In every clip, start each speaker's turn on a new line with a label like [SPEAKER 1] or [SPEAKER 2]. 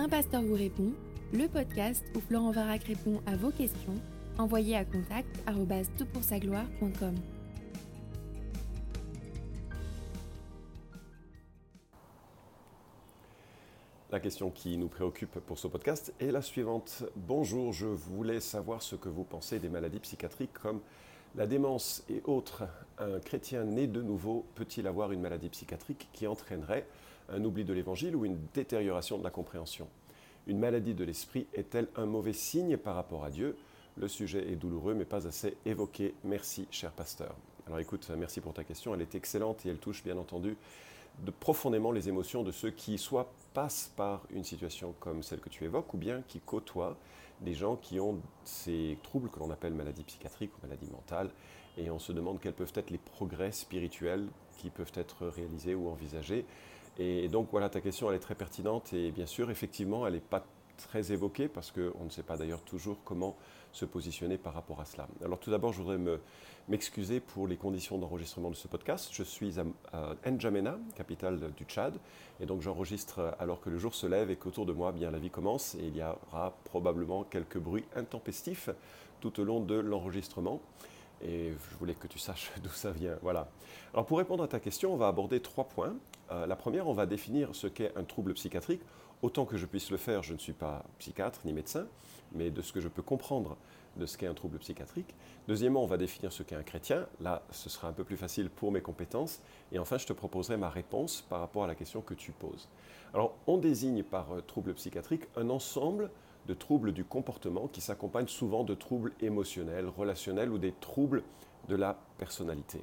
[SPEAKER 1] Un pasteur vous répond, le podcast où Florent Varac répond à vos questions, envoyez à contact gloire.com
[SPEAKER 2] La question qui nous préoccupe pour ce podcast est la suivante. Bonjour, je voulais savoir ce que vous pensez des maladies psychiatriques comme la démence et autres. Un chrétien né de nouveau peut-il avoir une maladie psychiatrique qui entraînerait un oubli de l'évangile ou une détérioration de la compréhension Une maladie de l'esprit est-elle un mauvais signe par rapport à Dieu? Le sujet est douloureux mais pas assez évoqué. Merci, cher pasteur. Alors écoute, merci pour ta question, elle est excellente et elle touche bien entendu profondément les émotions de ceux qui soit passent par une situation comme celle que tu évoques ou bien qui côtoient des gens qui ont ces troubles que l'on appelle maladies psychiatriques ou maladies mentales et on se demande quels peuvent être les progrès spirituels qui peuvent être réalisés ou envisagés. Et donc voilà, ta question elle est très pertinente et bien sûr effectivement elle n'est pas très évoqué parce qu'on ne sait pas d'ailleurs toujours comment se positionner par rapport à cela. Alors tout d'abord, je voudrais m'excuser pour les conditions d'enregistrement de ce podcast. Je suis à, N'Djamena, capitale du Tchad, et donc j'enregistre alors que le jour se lève et qu'autour de moi, bien la vie commence, et il y aura probablement quelques bruits intempestifs tout au long de l'enregistrement. Et je voulais que tu saches d'où ça vient. Voilà. Alors pour répondre à ta question, on va aborder trois points. Euh, la première, on va définir ce qu'est un trouble psychiatrique. Autant que je puisse le faire, je ne suis pas psychiatre ni médecin, mais de ce que je peux comprendre de ce qu'est un trouble psychiatrique. Deuxièmement, on va définir ce qu'est un chrétien. Là, ce sera un peu plus facile pour mes compétences. Et enfin, je te proposerai ma réponse par rapport à la question que tu poses. Alors, on désigne par euh, trouble psychiatrique un ensemble de troubles du comportement qui s'accompagnent souvent de troubles émotionnels, relationnels ou des troubles de la personnalité.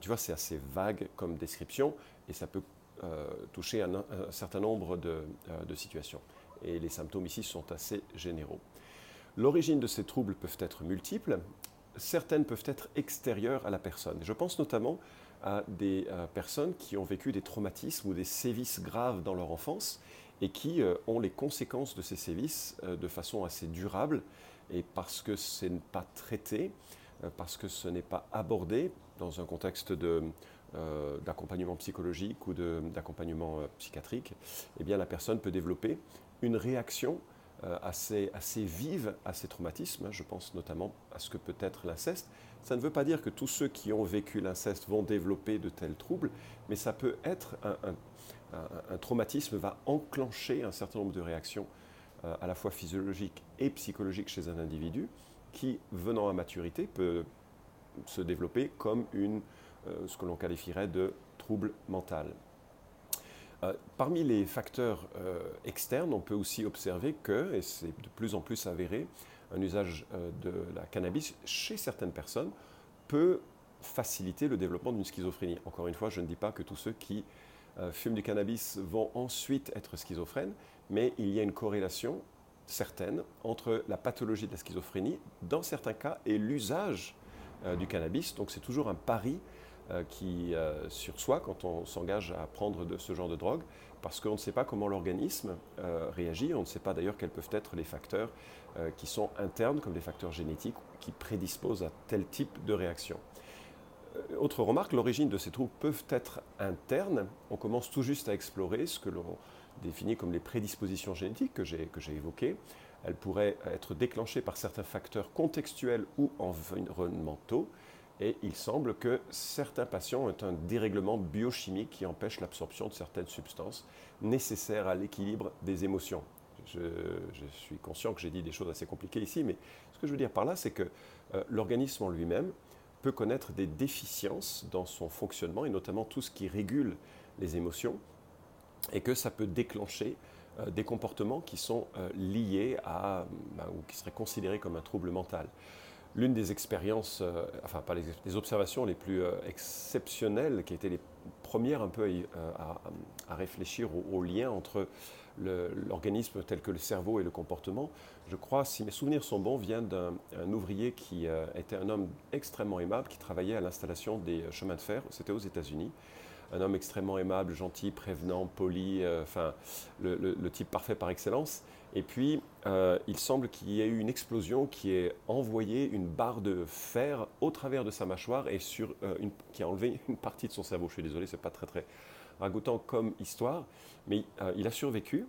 [SPEAKER 2] Tu vois, c'est assez vague comme description et ça peut euh, toucher un, certain nombre euh, de, situations. Et les symptômes ici sont assez généraux. L'origine de ces troubles peuvent être multiples. Certaines peuvent être extérieures à la personne. Je pense notamment à des euh, personnes qui ont vécu des traumatismes ou des sévices graves dans leur enfance et qui ont les conséquences de ces sévices de façon assez durable et parce que ce n'est pas traité, parce que ce n'est pas abordé dans un contexte euh, d'accompagnement psychologique ou d'accompagnement euh, psychiatrique, eh bien, la personne peut développer une réaction euh, assez, vive à ces traumatismes. Je pense notamment à ce que peut être l'inceste. Ça ne veut pas dire que tous ceux qui ont vécu l'inceste vont développer de tels troubles, mais ça peut être un, un, traumatisme va enclencher un certain nombre de réactions à la fois physiologiques et psychologiques chez un individu qui, venant à maturité, peut se développer comme une euh, ce que l'on qualifierait de trouble mental. Euh, parmi les facteurs euh, externes, on peut aussi observer que, et c'est de plus en plus avéré, un usage de la cannabis chez certaines personnes peut faciliter le développement d'une schizophrénie. Encore une fois, je ne dis pas que tous ceux qui fument du cannabis vont ensuite être schizophrènes, mais il y a une corrélation certaine entre la pathologie de la schizophrénie, dans certains cas, et l'usage du cannabis. Donc c'est toujours un pari euh, qui, euh, sur soi quand on s'engage à prendre de ce genre de drogue, parce qu'on ne sait pas comment l'organisme euh, réagit, on ne sait pas d'ailleurs quels peuvent être les facteurs qui sont internes, comme les facteurs génétiques, qui prédisposent à tel type de réaction. Autre remarque, l'origine de ces troubles peuvent être internes. On commence tout juste à explorer ce que l'on définit comme les prédispositions génétiques que j'ai évoquées. Elles pourraient être déclenchées par certains facteurs contextuels ou environnementaux. Et il semble que certains patients ont un dérèglement biochimique qui empêche l'absorption de certaines substances nécessaires à l'équilibre des émotions. Je, suis conscient que j'ai dit des choses assez compliquées ici, mais ce que je veux dire par là, c'est que euh, l'organisme en lui-même peut connaître des déficiences dans son fonctionnement, et notamment tout ce qui régule les émotions, et que ça peut déclencher euh, des comportements qui sont euh, liés à, ben, ou qui seraient considérés comme un trouble mental. L'une des expériences, euh, enfin pas les, observations les plus exceptionnelles, qui étaient les premières un peu à, réfléchir au, lien entre l'organisme tel que le cerveau et le comportement, je crois, si mes souvenirs sont bons, vient d'un ouvrier qui était un homme extrêmement aimable, qui travaillait à l'installation des chemins de fer, c'était aux États-Unis un homme extrêmement aimable, gentil, prévenant, poli, enfin le, type parfait par excellence. Et puis, euh, il semble qu'il y ait eu une explosion qui ait envoyé une barre de fer au travers de sa mâchoire et euh, qui a enlevé une partie de son cerveau. Je suis désolé, c'est pas très très ragoûtant comme histoire, mais euh, il a survécu.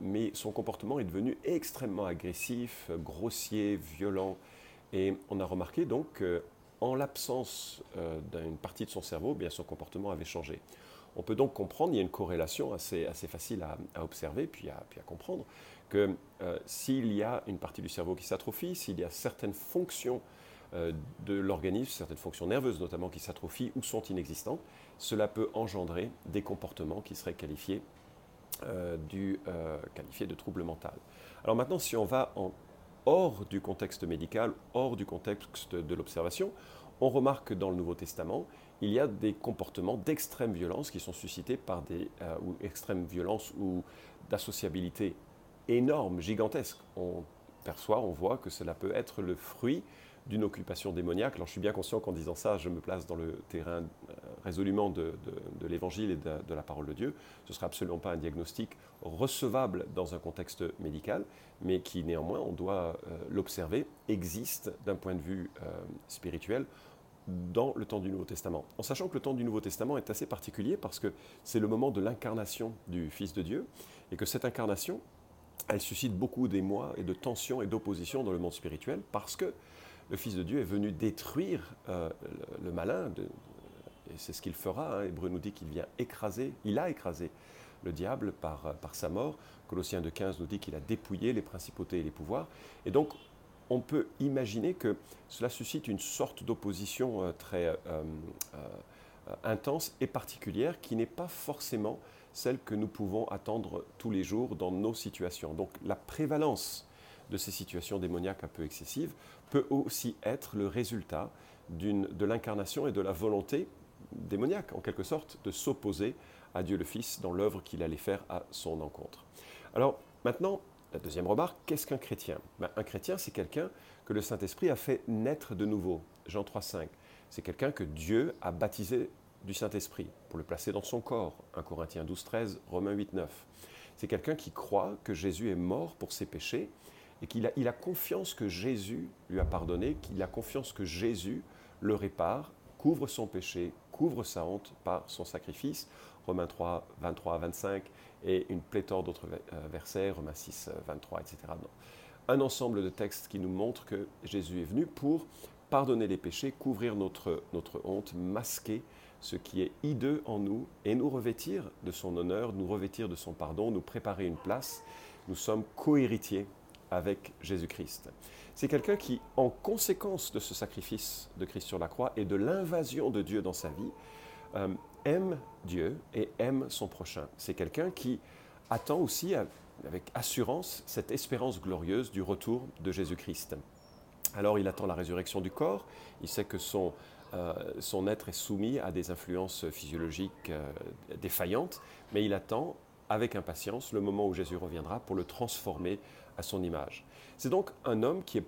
[SPEAKER 2] mais son comportement est devenu extrêmement agressif, grossier, violent. Et on a remarqué donc qu'en l'absence d'une partie de son cerveau, eh bien son comportement avait changé. On peut donc comprendre, il y a une corrélation assez, facile à, observer puis à, comprendre, que euh, s'il y a une partie du cerveau qui s'atrophie, s'il y a certaines fonctions euh, de l'organisme, certaines fonctions nerveuses notamment qui s'atrophient ou sont inexistantes, cela peut engendrer des comportements qui seraient qualifiés, euh, qualifiés de troubles mentaux. Alors maintenant, si on va en, hors du contexte médical, hors du contexte de l'observation, on remarque que dans le Nouveau Testament, il y a des comportements d'extrême violence qui sont suscités par des euh, ou ou d'associabilité énorme, gigantesque. On perçoit, on voit que cela peut être le fruit d'une occupation démoniaque. Alors je suis bien conscient qu'en disant ça, je me place dans le terrain euh, résolument de, l'évangile et de, la parole de Dieu. Ce ne sera absolument pas un diagnostic recevable dans un contexte médical, mais qui néanmoins, on doit euh, l'observer, existe d'un point de vue spirituel dans le temps du Nouveau Testament. En sachant que le temps du Nouveau Testament est assez particulier parce que c'est le moment de l'incarnation du Fils de Dieu et que cette incarnation, elle suscite beaucoup d'émoi et de tensions et d'opposition dans le monde spirituel parce que le Fils de Dieu est venu détruire euh, le, malin, et c'est ce qu'il fera. Hein. Hébreu nous dit qu'il vient écraser, il a écrasé le diable par, par sa mort. Colossiens de 15 nous dit qu'il a dépouillé les principautés et les pouvoirs. Et donc, on peut imaginer que cela suscite une sorte d'opposition euh, très euh, euh, intense et particulière qui n'est pas forcément celle que nous pouvons attendre tous les jours dans nos situations. Donc la prévalence de ces situations démoniaques un peu excessives peut aussi être le résultat de l'incarnation et de la volonté démoniaque, en quelque sorte, de s'opposer à Dieu le Fils dans l'œuvre qu'il allait faire à son encontre. Alors maintenant, la deuxième remarque, qu'est-ce qu'un chrétien? Ben, Un chrétien, c'est quelqu'un que le Saint-Esprit a fait naître de nouveau. Jean 3,5. C'est quelqu'un que Dieu a baptisé du Saint-Esprit pour le placer dans son corps. 1 Corinthiens 12, 13, Romains 8, 9. C'est quelqu'un qui croit que Jésus est mort pour ses péchés et qu'il a, il a confiance que Jésus lui a pardonné, qu'il a confiance que Jésus le répare, couvre son péché, couvre sa honte par son sacrifice. Romains 3, 23 à 25 et une pléthore d'autres euh, versets, Romains 6, 23, etc. Un ensemble de textes qui nous montrent que Jésus est venu pour pardonner les péchés, couvrir notre, notre honte, masquer ce qui est hideux en nous et nous revêtir de son honneur, nous revêtir de son pardon, nous préparer une place. Nous sommes cohéritiers avec Jésus-Christ. C'est quelqu'un qui, en conséquence de ce sacrifice de Christ sur la croix et de l'invasion de Dieu dans sa vie, euh, aime Dieu et aime son prochain. C'est quelqu'un qui attend aussi avec assurance cette espérance glorieuse du retour de Jésus-Christ. Alors il attend la résurrection du corps, il sait que son, euh, être est soumis à des influences physiologiques euh, défaillantes, mais il attend avec impatience le moment où Jésus reviendra pour le transformer à son image. C'est donc un homme qui est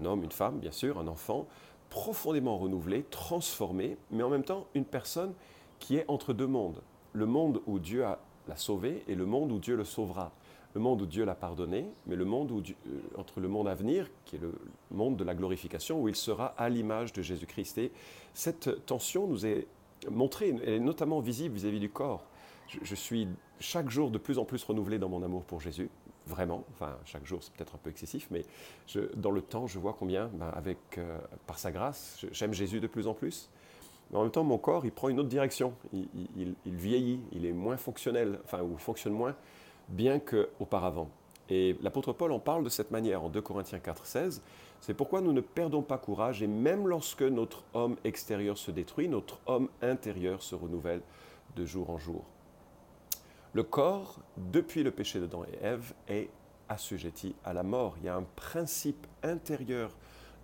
[SPEAKER 2] un homme, une femme bien sûr, un enfant profondément renouvelé, transformé, mais en même temps une personne qui est entre deux mondes. Le monde où Dieu l'a sauvé et le monde où Dieu le sauvera. Le monde où Dieu l'a pardonné, mais le monde où euh, entre le monde à venir, qui est le monde de la glorification, où il sera à l'image de Jésus-Christ. Et cette tension nous est montrée, elle est notamment visible vis-à-vis du corps. Je, suis chaque jour de plus en plus renouvelé dans mon amour pour Jésus, vraiment. Enfin, chaque jour, c'est peut-être un peu excessif, mais dans le temps, je vois combien, ben, avec, euh, par sa grâce, j'aime Jésus de plus en plus. Mais en même temps, mon corps, il prend une autre direction. Il, vieillit, il est moins fonctionnel, enfin, ou fonctionne moins bien qu'auparavant. Et l'apôtre Paul en parle de cette manière en 2 Corinthiens 4, 16. C'est pourquoi nous ne perdons pas courage et même lorsque notre homme extérieur se détruit, notre homme intérieur se renouvelle de jour en jour. Le corps, depuis le péché d'Adam et Ève, est assujetti à la mort. Il y a un principe intérieur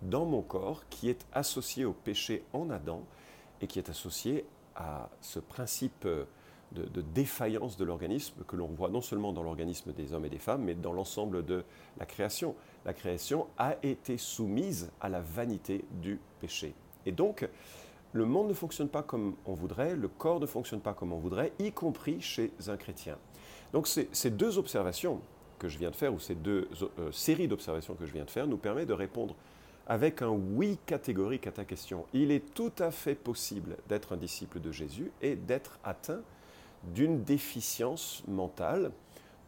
[SPEAKER 2] dans mon corps qui est associé au péché en Adam et qui est associé à ce principe de, défaillance de l'organisme que l'on voit non seulement dans l'organisme des hommes et des femmes, mais dans l'ensemble de la création. La création a été soumise à la vanité du péché. Et donc, le monde ne fonctionne pas comme on voudrait, le corps ne fonctionne pas comme on voudrait, y compris chez un chrétien. Donc ces deux observations que je viens de faire, ou ces deux euh, séries d'observations que je viens de faire, nous permettent de répondre avec un oui catégorique à ta question. Il est tout à fait possible d'être un disciple de Jésus et d'être atteint d'une déficience mentale,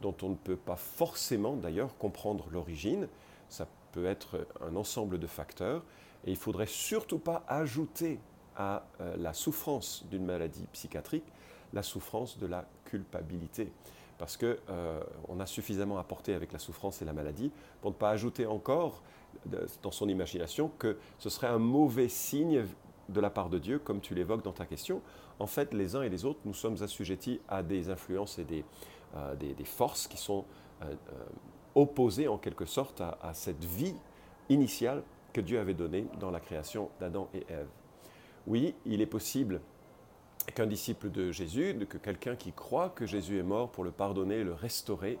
[SPEAKER 2] dont on ne peut pas forcément d'ailleurs comprendre l'origine. Ça peut être un ensemble de facteurs et il faudrait surtout pas ajouter à euh, la souffrance d'une maladie psychiatrique la souffrance de la culpabilité. Parce qu'on euh, a suffisamment apporté avec la souffrance et la maladie pour ne pas ajouter encore dans son imagination que ce serait un mauvais signe de la part de Dieu, comme tu l'évoques dans ta question. En fait, les uns et les autres, nous sommes assujettis à des influences et des, euh, forces qui sont opposées en quelque sorte à, à cette vie initiale que Dieu avait donnée dans la création d'Adam et Ève. Oui, il est possible qu'un disciple de Jésus, que quelqu'un qui croit que Jésus est mort pour le pardonner, le restaurer,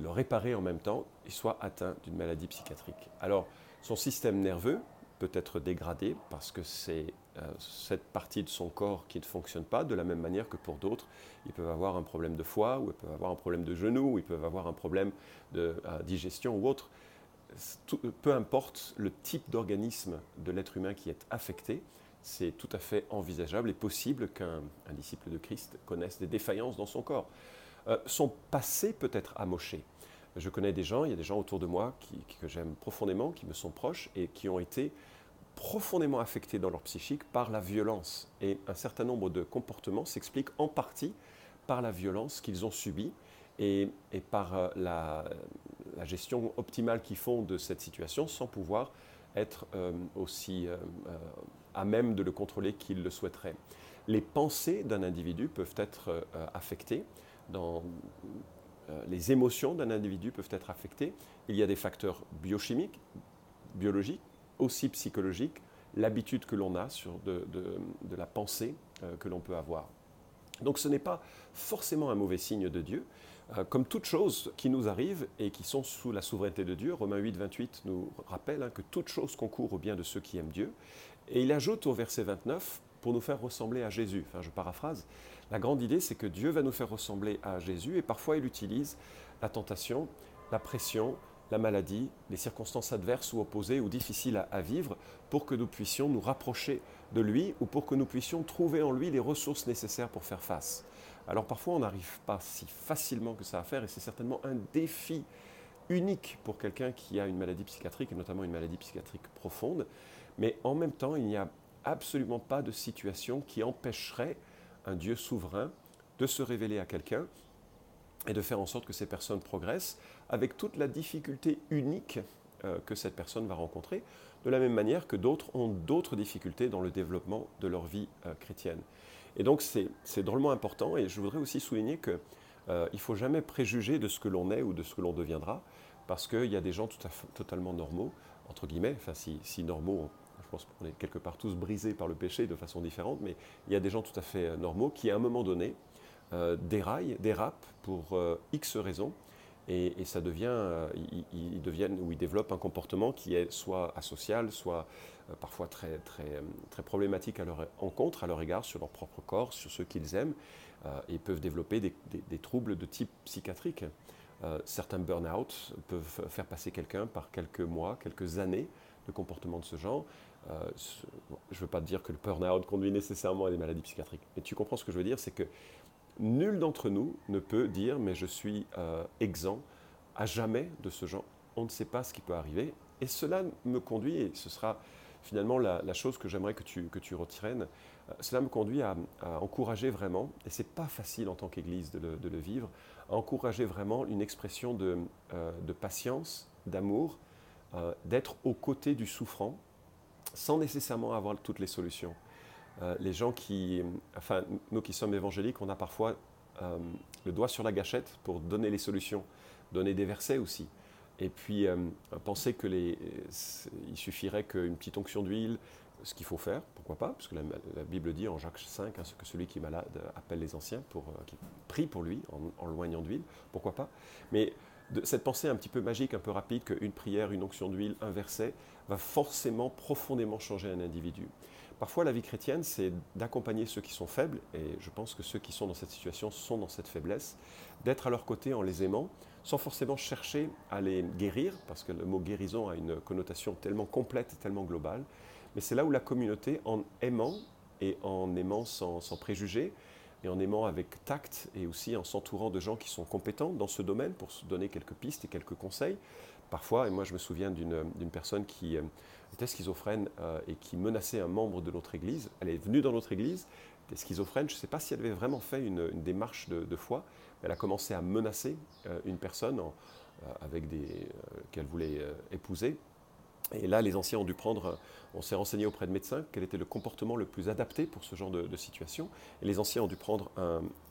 [SPEAKER 2] le réparer en même temps, soit atteint d'une maladie psychiatrique. Alors, son système nerveux peut être dégradé parce que c'est euh, cette partie de son corps qui ne fonctionne pas de la même manière que pour d'autres. Ils peuvent avoir un problème de foie, ou ils peuvent avoir un problème de genou, ou ils peuvent avoir un problème de euh, digestion ou autre. peu importe le type d'organisme de l'être humain qui est affecté, c'est tout à fait envisageable et possible qu'un disciple de Christ connaisse des défaillances dans son corps. Euh, son passé peut être amoché. Je connais des gens, il y a des gens autour de moi que j'aime profondément, qui me sont proches et qui ont été profondément affectés dans leur psychique par la violence. Et un certain nombre de comportements s'expliquent en partie par la violence qu'ils ont subie et, par euh, la, gestion optimale qu'ils font de cette situation sans pouvoir être euh, aussi à même de le contrôler qu'il le souhaiterait. Les pensées d'un individu peuvent être euh, affectées, euh, les émotions d'un individu peuvent être affectées. Il y a des facteurs biochimiques, biologiques, aussi psychologiques, l'habitude que l'on a sur de, la pensée euh, que l'on peut avoir. Donc ce n'est pas forcément un mauvais signe de Dieu. comme toutes choses qui nous arrivent et qui sont sous la souveraineté de Dieu, Romains 8, 28 nous rappelle hein, que toute chose concourt au bien de ceux qui aiment Dieu. Et il ajoute au verset 29, pour nous faire ressembler à Jésus, enfin je paraphrase, la grande idée c'est que Dieu va nous faire ressembler à Jésus et parfois il utilise la tentation, la pression, la maladie, les circonstances adverses ou opposées ou difficiles à, vivre pour que nous puissions nous rapprocher de lui ou pour que nous puissions trouver en lui les ressources nécessaires pour faire face. Alors parfois on n'arrive pas si facilement que ça à faire et c'est certainement un défi unique pour quelqu'un qui a une maladie psychiatrique et notamment une maladie psychiatrique profonde. Mais en même temps, il n'y a absolument pas de situation qui empêcherait un Dieu souverain de se révéler à quelqu'un et de faire en sorte que ces personnes progressent avec toute la difficulté unique euh, que cette personne va rencontrer, de la même manière que d'autres ont d'autres difficultés dans le développement de leur vie euh, chrétienne. Et donc c'est drôlement important et je voudrais aussi souligner qu'il euh, ne faut jamais préjuger de ce que l'on est ou de ce que l'on deviendra, parce qu'il y a des gens tout à fait, totalement normaux, entre guillemets, enfin si, si normaux je pense qu'on est quelque part tous brisés par le péché de façon différente, mais il y a des gens tout à fait euh, normaux qui, à un moment donné, euh, déraillent, dérapent pour euh, X raisons, et, ça devient, ils, deviennent ou ils développent un comportement qui est soit asocial, soit parfois très, très, problématique à leur encontre, à leur égard, sur leur propre corps, sur ceux qu'ils aiment, et peuvent développer des, troubles de type psychiatrique. certains burn-out peuvent faire passer quelqu'un par quelques mois, quelques années de comportement de ce genre. Euh, je ne veux pas te dire que le burn-out conduit nécessairement à des maladies psychiatriques, mais tu comprends ce que je veux dire, c'est que nul d'entre nous ne peut dire mais je suis euh, exempt à jamais de ce genre. On ne sait pas ce qui peut arriver. Et cela me conduit, et ce sera finalement la, chose que j'aimerais que tu, que tu euh, cela me conduit à, encourager vraiment, et ce n'est pas facile en tant qu'Église de, le vivre, à encourager vraiment une expression de, de patience, d'amour, d'être aux côtés du souffrant, sans nécessairement avoir toutes les solutions. Euh, les gens qui, enfin, nous qui sommes évangéliques, on a parfois euh, le doigt sur la gâchette pour donner les solutions, donner des versets aussi. Et puis, euh, penser que les, il suffirait qu'une petite onction d'huile, ce qu'il faut faire, pourquoi pas, parce que la, Bible dit en Jacques 5 hein, que celui qui est malade appelle les anciens, pour, qui prie pour lui en, en loignant d'huile, pourquoi pas. Mais cette pensée un petit peu magique, un peu rapide, qu'une prière, une onction d'huile, un verset, va forcément profondément changer un individu. Parfois, la vie chrétienne, c'est d'accompagner ceux qui sont faibles, et je pense que ceux qui sont dans cette situation sont dans cette faiblesse, d'être à leur côté en les aimant, sans forcément chercher à les guérir, parce que le mot guérison a une connotation tellement complète et tellement globale, mais c'est là où la communauté, en aimant et en aimant sans, préjugés, et en aimant avec tact et aussi en s'entourant de gens qui sont compétents dans ce domaine pour se donner quelques pistes et quelques conseils. Parfois, et moi je me souviens d'une personne qui euh, était schizophrène euh, et qui menaçait un membre de notre église. Elle est venue dans notre église, était schizophrène, je ne sais pas si elle avait vraiment fait une, démarche de, foi, elle a commencé à menacer euh, une personne des qu'elle voulait épouser et là, les anciens ont dû prendre, on s'est renseigné auprès de médecins quel était le comportement le plus adapté pour ce genre de, situation. Et les anciens ont dû prendre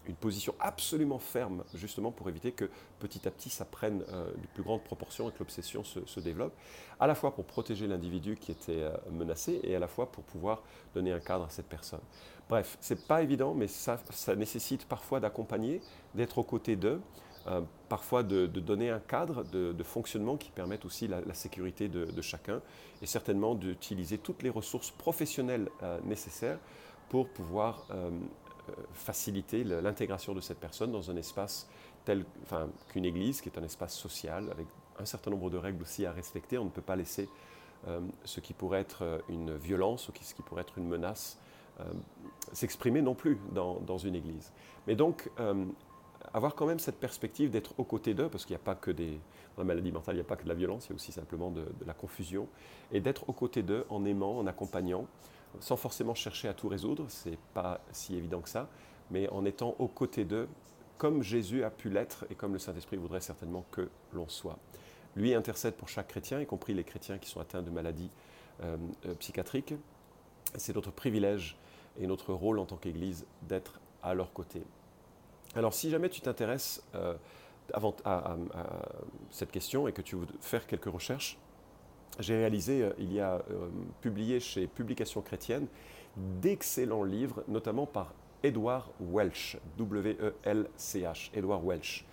[SPEAKER 2] une position absolument ferme, justement pour éviter que petit à petit ça prenne euh, de plus grandes proportions et que l'obsession se, développe, à la fois pour protéger l'individu qui était euh, menacé et à la fois pour pouvoir donner un cadre à cette personne. Bref, c'est pas évident, mais ça nécessite parfois d'accompagner, d'être aux côtés d'eux. Euh, parfois de, donner un cadre de, fonctionnement qui permette aussi la, sécurité de, chacun et certainement d'utiliser toutes les ressources professionnelles euh, nécessaires pour pouvoir euh, faciliter l'intégration de cette personne dans un espace tel enfin, qu'une église, qui est un espace social avec un certain nombre de règles aussi à respecter. On ne peut pas laisser ce qui pourrait être une violence ou ce qui pourrait être une menace s'exprimer non plus dans, dans, une église. Mais donc, avoir quand même cette perspective d'être aux côtés d'eux, parce qu'il n'y a pas que des. Dans la maladie mentale, il n'y a pas que de la violence, il y a aussi simplement de, la confusion, et d'être aux côtés d'eux en aimant, en accompagnant, sans forcément chercher à tout résoudre, c'est pas si évident que ça, mais en étant aux côtés d'eux, comme Jésus a pu l'être et comme le Saint-Esprit voudrait certainement que l'on soit. Lui intercède pour chaque chrétien, y compris les chrétiens qui sont atteints de maladies euh, euh, psychiatriques. C'est notre privilège et notre rôle en tant qu'Église d'être à leur côté. Alors si jamais tu t'intéresses euh, à, cette question et que tu veux faire quelques recherches, j'ai réalisé, euh, il y a euh, publié chez Publications chrétiennes d'excellents livres, notamment par Edward Welch, W-E-L-C-H, Edward Welch.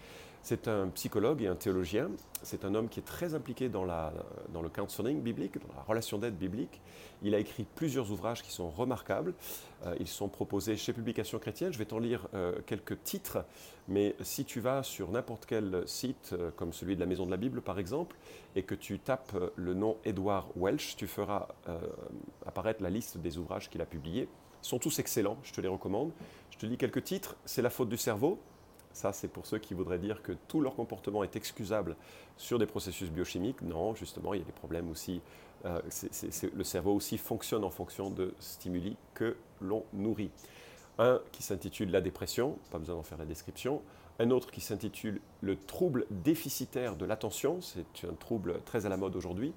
[SPEAKER 2] C'est un psychologue et un théologien. C'est un homme qui est très impliqué dans, le counseling biblique, dans la relation d'aide biblique. Il a écrit plusieurs ouvrages qui sont remarquables. Euh, ils sont proposés chez Publications chrétiennes. Je vais t'en lire euh, quelques titres, mais si tu vas sur n'importe quel site, euh, comme celui de la Maison de la Bible par exemple, et que tu tapes le nom Edward Welch, tu feras apparaître la liste des ouvrages qu'il a publiés. Ils sont tous excellents, je te les recommande. Je te lis quelques titres. C'est la faute du cerveau, ça, c'est pour ceux qui voudraient dire que tout leur comportement est excusable sur des processus biochimiques. Non, justement, il y a des problèmes aussi. Euh, le cerveau aussi fonctionne en fonction de stimuli que l'on nourrit. Un qui s'intitule La dépression, pas besoin d'en faire la description. Un autre qui s'intitule Le trouble déficitaire de l'attention, c'est un trouble très à la mode aujourd'hui,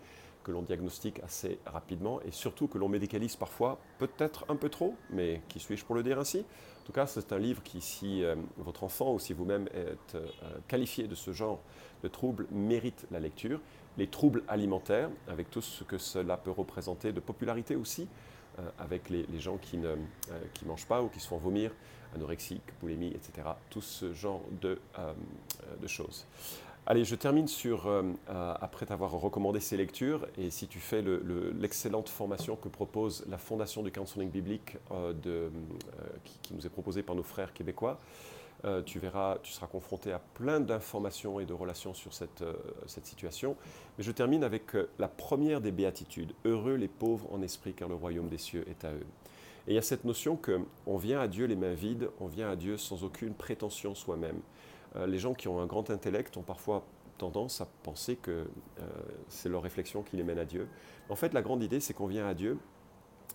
[SPEAKER 2] que l'on diagnostique assez rapidement et surtout que l'on médicalise parfois, peut-être un peu trop, mais qui suis-je pour le dire ainsi? En tout cas, c'est un livre qui, si euh, votre enfant ou si vous-même êtes euh, qualifié de ce genre de trouble, mérite la lecture. Les troubles alimentaires, avec tout ce que cela peut représenter de popularité aussi, euh, avec les, gens qui ne qui mangent pas ou qui se font vomir, anorexique, boulimie, etc. Tout ce genre de, de choses. Allez, je termine sur, euh, euh, après t'avoir recommandé ces lectures, et si tu fais l'excellente formation que propose la Fondation du Counseling Biblique, euh, qui, nous est proposée par nos frères québécois, tu verras, tu seras confronté à plein d'informations et de relations sur cette, cette situation. Mais je termine avec la première des béatitudes. Heureux les pauvres en esprit, car le royaume des cieux est à eux. Et il y a cette notion qu'on vient à Dieu les mains vides, on vient à Dieu sans aucune prétention soi-même. Euh, les gens qui ont un grand intellect ont parfois tendance à penser que euh, c'est leur réflexion qui les mène à Dieu. En fait, la grande idée, c'est qu'on vient à Dieu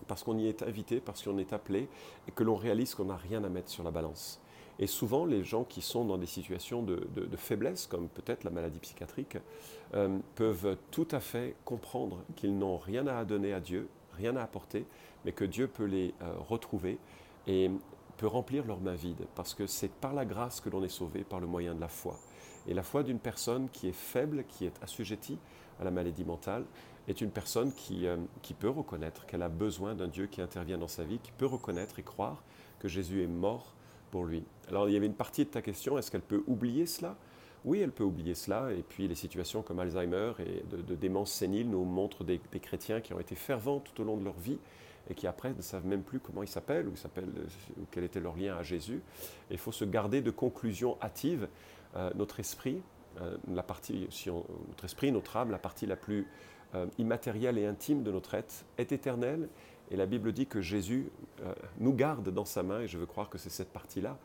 [SPEAKER 2] parce qu'on y est invité, parce qu'on est appelé, et que l'on réalise qu'on n'a rien à mettre sur la balance. Et souvent, les gens qui sont dans des situations de, faiblesse, comme peut-être la maladie psychiatrique, euh, peuvent tout à fait comprendre qu'ils n'ont rien à donner à Dieu, rien à apporter, mais que Dieu peut les retrouver. Et peut remplir leurs mains vides, parce que c'est par la grâce que l'on est sauvé, par le moyen de la foi. Et la foi d'une personne qui est faible, qui est assujettie à la maladie mentale, est une personne qui, euh, qui peut reconnaître qu'elle a besoin d'un Dieu qui intervient dans sa vie, qui peut reconnaître et croire que Jésus est mort pour lui. Alors il y avait une partie de ta question, est-ce qu'elle peut oublier cela? Oui, elle peut oublier cela, et puis les situations comme Alzheimer et de, démence sénile nous montrent des chrétiens qui ont été fervents tout au long de leur vie, et qui après ne savent même plus comment ils s'appellent ou, ou quel était leur lien à Jésus. il faut se garder de conclusions hâtives. Euh, notre esprit, euh, la partie, si notre esprit, notre âme, la partie la plus euh, immatérielle et intime de notre être, est éternelle Et la Bible dit que Jésus nous garde dans sa main, et je veux croire que c'est cette partie-là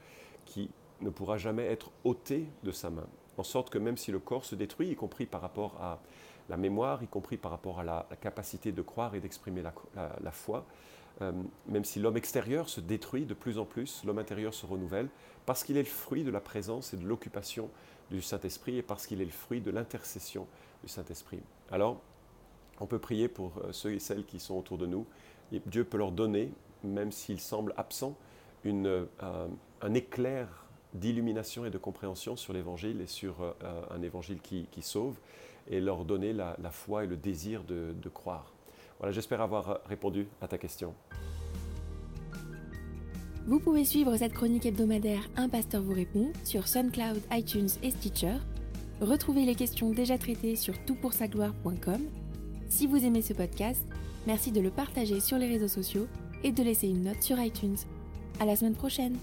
[SPEAKER 2] qui ne pourra jamais être ôtée de sa main. En sorte que même si le corps se détruit, y compris par rapport à la mémoire, y compris par rapport à la, capacité de croire et d'exprimer la, foi, euh, même si l'homme extérieur se détruit de plus en plus, l'homme intérieur se renouvelle, parce qu'il est le fruit de la présence et de l'occupation du Saint-Esprit et parce qu'il est le fruit de l'intercession du Saint-Esprit. Alors, on peut prier pour euh, ceux et celles qui sont autour de nous. Et Dieu peut leur donner, même s'ils semblent absents, une, euh, un éclair d'illumination et de compréhension sur l'Évangile et sur euh, un Évangile qui, sauve, et leur donner la, foi et le désir de, croire. Voilà, j'espère avoir répondu à ta question.
[SPEAKER 1] Vous pouvez suivre cette chronique hebdomadaire Un pasteur vous répond sur SoundCloud, iTunes et Stitcher. Retrouvez les questions déjà traitées sur toutpoursagloire.com. Si vous aimez ce podcast, merci de le partager sur les réseaux sociaux et de laisser une note sur iTunes. À la semaine prochaine!